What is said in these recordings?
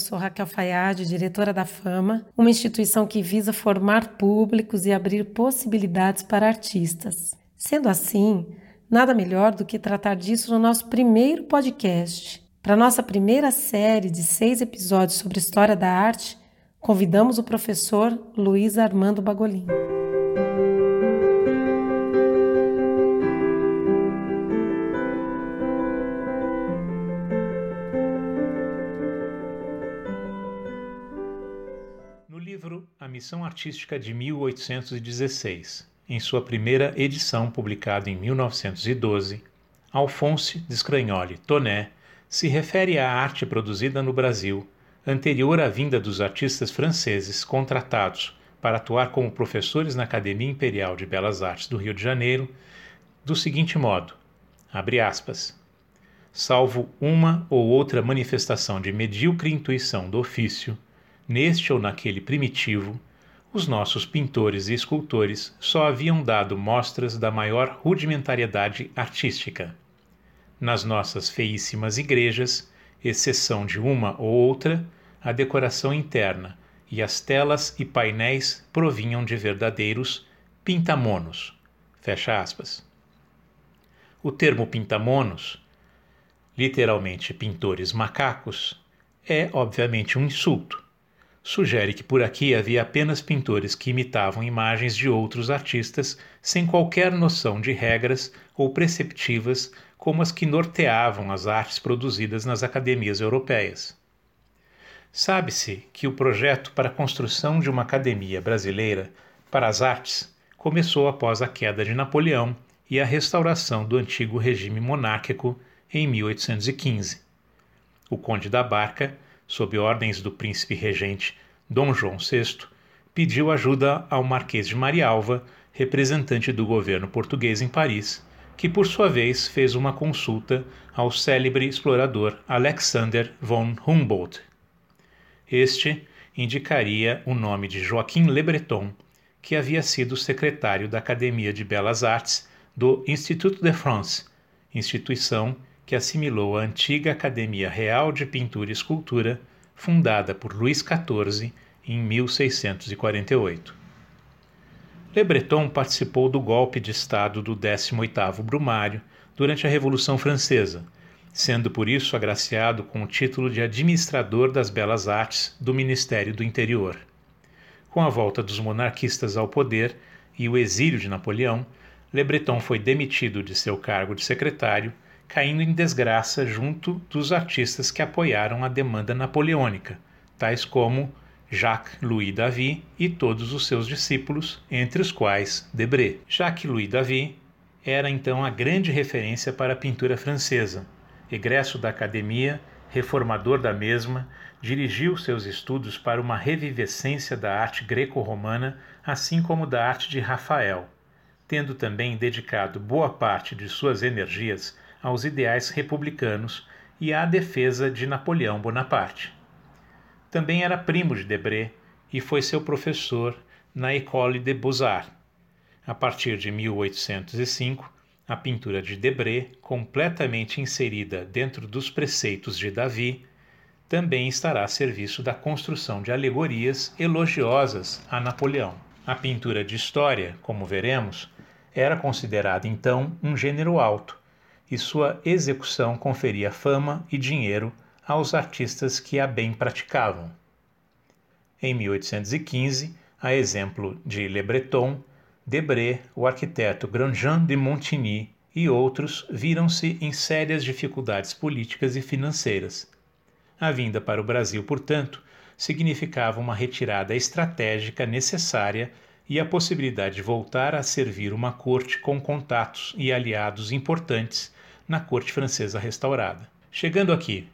sou Raquel Fayad, diretora da Fama, uma instituição que visa formar públicos e abrir possibilidades para artistas. Sendo assim, nada melhor do que tratar disso no nosso primeiro podcast. Para nossa primeira série de seis episódios sobre história da arte, convidamos o professor Luiz Armando Bagolin. Missão Artística de 1816, em sua primeira edição publicada em 1912, Alphonse Descragnoli Toné se refere à arte produzida no Brasil anterior à vinda dos artistas franceses contratados para atuar como professores na Academia Imperial de Belas Artes do Rio de Janeiro, do seguinte modo: abre aspas. Salvo uma ou outra manifestação de medíocre intuição do ofício, neste ou naquele primitivo, os nossos pintores e escultores só haviam dado mostras da maior rudimentariedade artística. Nas nossas feíssimas igrejas, exceção de uma ou outra, a decoração interna e as telas e painéis provinham de verdadeiros pintamonos. Fecha aspas. O termo pintamonos, literalmente pintores macacos, é obviamente um insulto sugere que por aqui havia apenas pintores que imitavam imagens de outros artistas sem qualquer noção de regras ou preceptivas como as que norteavam as artes produzidas nas academias europeias. Sabe-se que o projeto para a construção de uma academia brasileira para as artes começou após a queda de Napoleão e a restauração do antigo regime monárquico em 1815. O Conde da Barca sob ordens do príncipe regente Dom João VI, pediu ajuda ao Marquês de Marialva, representante do governo português em Paris, que por sua vez fez uma consulta ao célebre explorador Alexander von Humboldt. Este indicaria o nome de Joaquim Le Breton, que havia sido secretário da Academia de Belas Artes do Institut de France, instituição que assimilou a antiga Academia Real de Pintura e Escultura, fundada por Luís XIV em 1648. Le Breton participou do golpe de Estado do 18º Brumário durante a Revolução Francesa, sendo por isso agraciado com o título de administrador das belas artes do Ministério do Interior. Com a volta dos monarquistas ao poder e o exílio de Napoleão, Le Breton foi demitido de seu cargo de secretário caindo em desgraça junto dos artistas que apoiaram a demanda napoleônica, tais como Jacques-Louis David e todos os seus discípulos, entre os quais Debré. Jacques-Louis David era então a grande referência para a pintura francesa. Egresso da academia, reformador da mesma, dirigiu seus estudos para uma revivescência da arte greco-romana, assim como da arte de Rafael, tendo também dedicado boa parte de suas energias aos ideais republicanos e à defesa de Napoleão Bonaparte. Também era primo de Debré e foi seu professor na École des Beaux-Arts. A partir de 1805, a pintura de Debré, completamente inserida dentro dos preceitos de Davi, também estará a serviço da construção de alegorias elogiosas a Napoleão. A pintura de história, como veremos, era considerada então um gênero alto, e sua execução conferia fama e dinheiro aos artistas que a bem praticavam. Em 1815, a exemplo de Le Breton, Debré, o arquiteto Grandjean de Montigny e outros viram-se em sérias dificuldades políticas e financeiras. A vinda para o Brasil, portanto, significava uma retirada estratégica necessária e a possibilidade de voltar a servir uma corte com contatos e aliados importantes na corte francesa restaurada. Chegando aqui,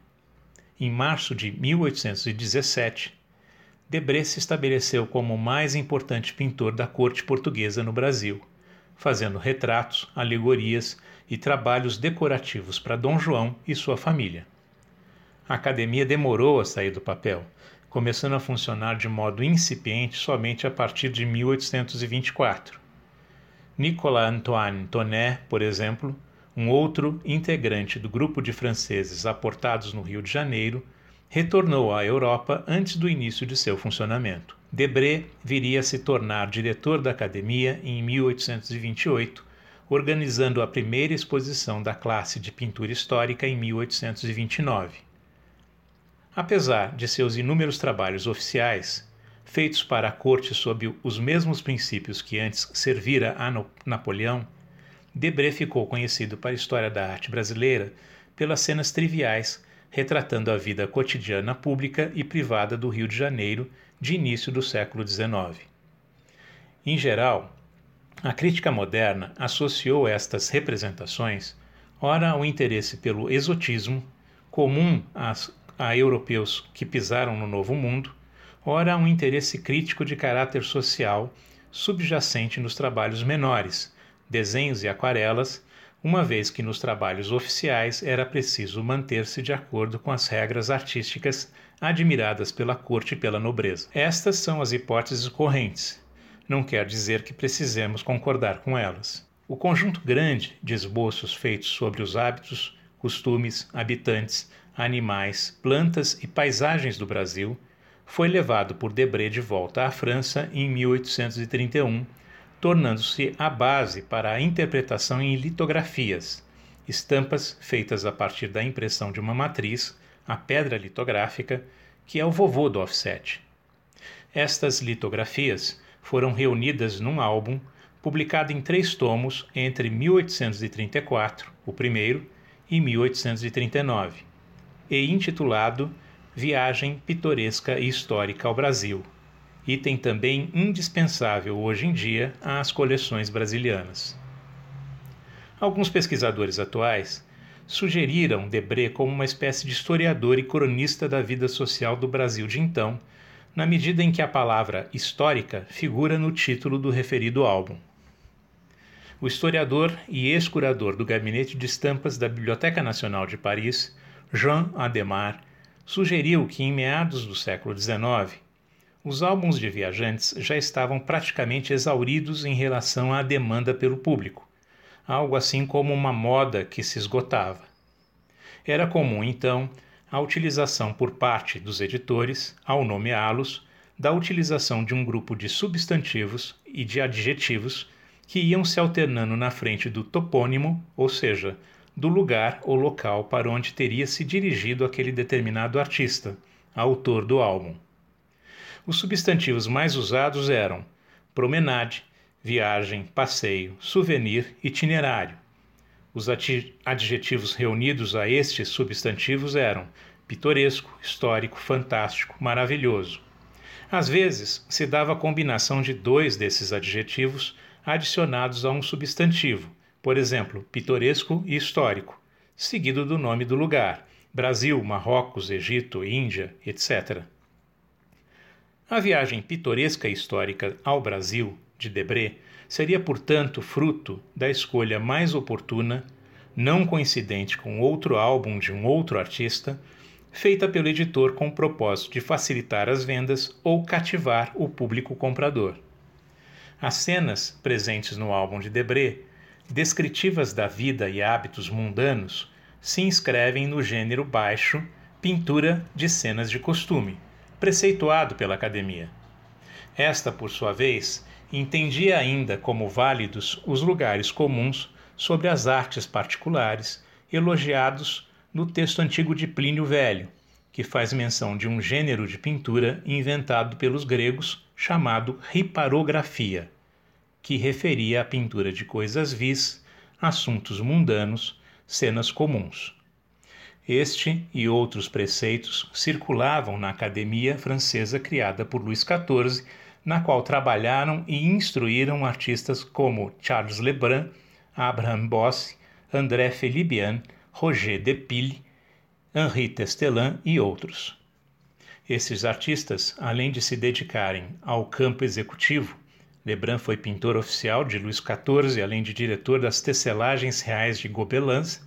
em março de 1817, Debré se estabeleceu como o mais importante pintor da corte portuguesa no Brasil, fazendo retratos, alegorias e trabalhos decorativos para Dom João e sua família. A academia demorou a sair do papel, começando a funcionar de modo incipiente somente a partir de 1824. Nicolas Antoine Tonnet, por exemplo, um outro integrante do grupo de franceses aportados no Rio de Janeiro retornou à Europa antes do início de seu funcionamento. Debré viria a se tornar diretor da academia em 1828, organizando a primeira exposição da classe de pintura histórica em 1829. Apesar de seus inúmeros trabalhos oficiais, feitos para a corte sob os mesmos princípios que antes servira a Napoleão, Debré ficou conhecido para a história da arte brasileira pelas cenas triviais retratando a vida cotidiana pública e privada do Rio de Janeiro de início do século XIX. Em geral, a crítica moderna associou estas representações ora ao interesse pelo exotismo, comum às, a europeus que pisaram no Novo Mundo, ora a um interesse crítico de caráter social subjacente nos trabalhos menores, desenhos e aquarelas, uma vez que nos trabalhos oficiais era preciso manter-se de acordo com as regras artísticas admiradas pela corte e pela nobreza. Estas são as hipóteses correntes. Não quer dizer que precisemos concordar com elas. O conjunto grande de esboços feitos sobre os hábitos, costumes, habitantes, animais, plantas e paisagens do Brasil foi levado por Debré de volta à França em 1831 tornando-se a base para a interpretação em litografias, estampas feitas a partir da impressão de uma matriz, a pedra litográfica, que é o vovô do offset. Estas litografias foram reunidas num álbum publicado em três tomos entre 1834, o primeiro, e 1839, e intitulado Viagem Pitoresca e Histórica ao Brasil, item também indispensável hoje em dia às coleções brasilianas. Alguns pesquisadores atuais sugeriram Debré como uma espécie de historiador e cronista da vida social do Brasil de então, na medida em que a palavra histórica figura no título do referido álbum. O historiador e ex-curador do Gabinete de Estampas da Biblioteca Nacional de Paris, Jean Ademar, sugeriu que em meados do século XIX os álbuns de viajantes já estavam praticamente exauridos em relação à demanda pelo público, algo assim como uma moda que se esgotava. Era comum, então, a utilização por parte dos editores, ao nomeá-los, da utilização de um grupo de substantivos e de adjetivos que iam se alternando na frente do topônimo, ou seja, do lugar ou local para onde teria se dirigido aquele determinado artista, autor do álbum. Os substantivos mais usados eram promenade, viagem, passeio, souvenir, itinerário. Os adjetivos reunidos a estes substantivos eram pitoresco, histórico, fantástico, maravilhoso. Às vezes, se dava a combinação de dois desses adjetivos adicionados a um substantivo, por exemplo, pitoresco e histórico, seguido do nome do lugar: Brasil, Marrocos, Egito, Índia, etc. A viagem pitoresca e histórica ao Brasil de Debré seria, portanto, fruto da escolha mais oportuna, não coincidente com outro álbum de um outro artista, feita pelo editor com o propósito de facilitar as vendas ou cativar o público comprador. As cenas presentes no álbum de Debré, descritivas da vida e hábitos mundanos, se inscrevem no gênero baixo pintura de cenas de costume preceituado pela Academia. Esta, por sua vez, entendia ainda como válidos os lugares comuns sobre as artes particulares elogiados no texto antigo de Plínio Velho, que faz menção de um gênero de pintura inventado pelos gregos chamado riparografia, que referia à pintura de coisas vis, assuntos mundanos, cenas comuns. Este e outros preceitos circulavam na Academia Francesa criada por Luís XIV, na qual trabalharam e instruíram artistas como Charles Lebrun, Abraham Bosse, André Felibian, Roger Depille, Henri Testelin e outros. Esses artistas, além de se dedicarem ao campo executivo, Lebrun foi pintor oficial de Luís XIV, além de diretor das tecelagens reais de Gobelins,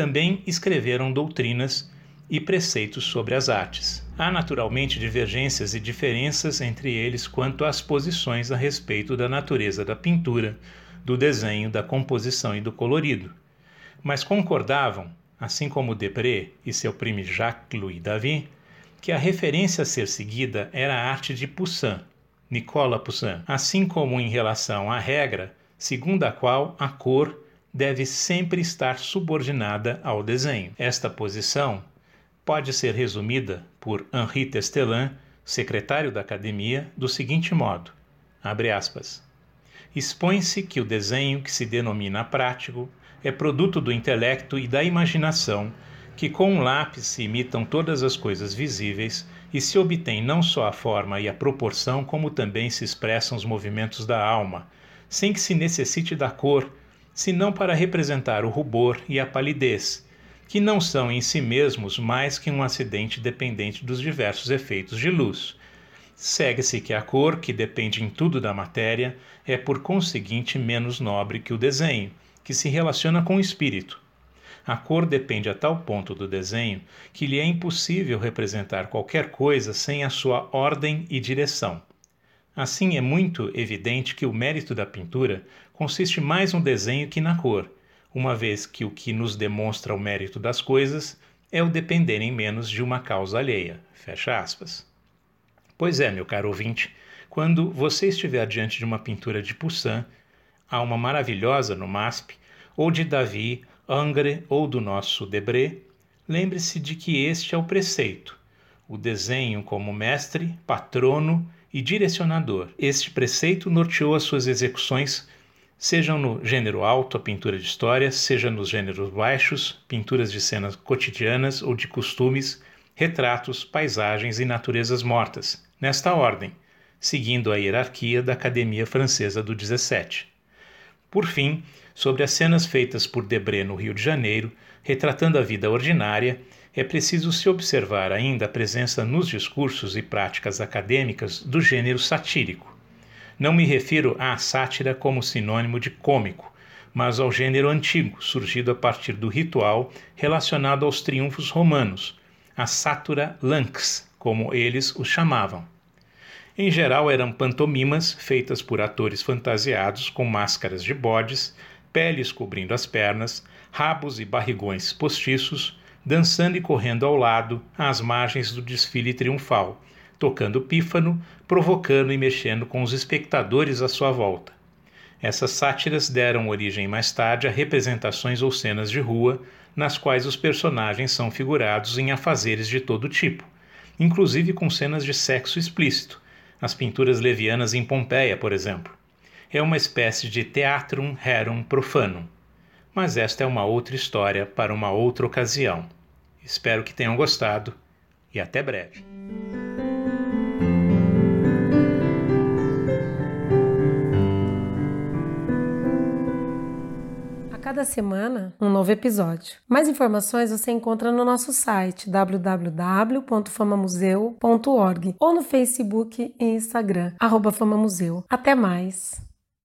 também escreveram doutrinas e preceitos sobre as artes. Há naturalmente divergências e diferenças entre eles quanto às posições a respeito da natureza da pintura, do desenho, da composição e do colorido, mas concordavam, assim como Debré e seu primo Jacques-Louis David, que a referência a ser seguida era a arte de Poussin, Nicolas Poussin, assim como em relação à regra segundo a qual a cor deve sempre estar subordinada ao desenho. Esta posição pode ser resumida por Henri Testelin, secretário da academia, do seguinte modo. Expõe-se que o desenho que se denomina prático é produto do intelecto e da imaginação, que com um lápis se imitam todas as coisas visíveis e se obtém não só a forma e a proporção, como também se expressam os movimentos da alma, sem que se necessite da cor, senão para representar o rubor e a palidez, que não são em si mesmos mais que um acidente dependente dos diversos efeitos de luz. Segue-se que a cor, que depende em tudo da matéria, é por conseguinte menos nobre que o desenho, que se relaciona com o espírito. A cor depende a tal ponto do desenho que lhe é impossível representar qualquer coisa sem a sua ordem e direção. Assim, é muito evidente que o mérito da pintura consiste mais no desenho que na cor, uma vez que o que nos demonstra o mérito das coisas é o dependerem menos de uma causa alheia. Fecha aspas. Pois é, meu caro ouvinte, quando você estiver diante de uma pintura de Poussin, uma maravilhosa no MASP, ou de Davi, Angre ou do nosso Debré, lembre-se de que este é o preceito, o desenho como mestre, patrono e direcionador. Este preceito norteou as suas execuções, sejam no gênero alto, a pintura de história, seja nos gêneros baixos, pinturas de cenas cotidianas ou de costumes, retratos, paisagens e naturezas mortas, nesta ordem, seguindo a hierarquia da Academia Francesa do 17. Por fim, sobre as cenas feitas por Debré no Rio de Janeiro, retratando a vida ordinária, é preciso se observar ainda a presença nos discursos e práticas acadêmicas do gênero satírico. Não me refiro à sátira como sinônimo de cômico, mas ao gênero antigo, surgido a partir do ritual relacionado aos triunfos romanos, a satura lanx, como eles os chamavam. Em geral, eram pantomimas feitas por atores fantasiados com máscaras de bodes, peles cobrindo as pernas, rabos e barrigões postiços, dançando e correndo ao lado, às margens do desfile triunfal, tocando pífano, provocando e mexendo com os espectadores à sua volta. Essas sátiras deram origem mais tarde a representações ou cenas de rua, nas quais os personagens são figurados em afazeres de todo tipo, inclusive com cenas de sexo explícito, as pinturas levianas em Pompeia, por exemplo. É uma espécie de teatrum rerum profanum mas esta é uma outra história para uma outra ocasião. Espero que tenham gostado e até breve. Cada semana, um novo episódio. Mais informações você encontra no nosso site www.famamuseu.org ou no Facebook e Instagram, arroba Famamuseu. Até mais!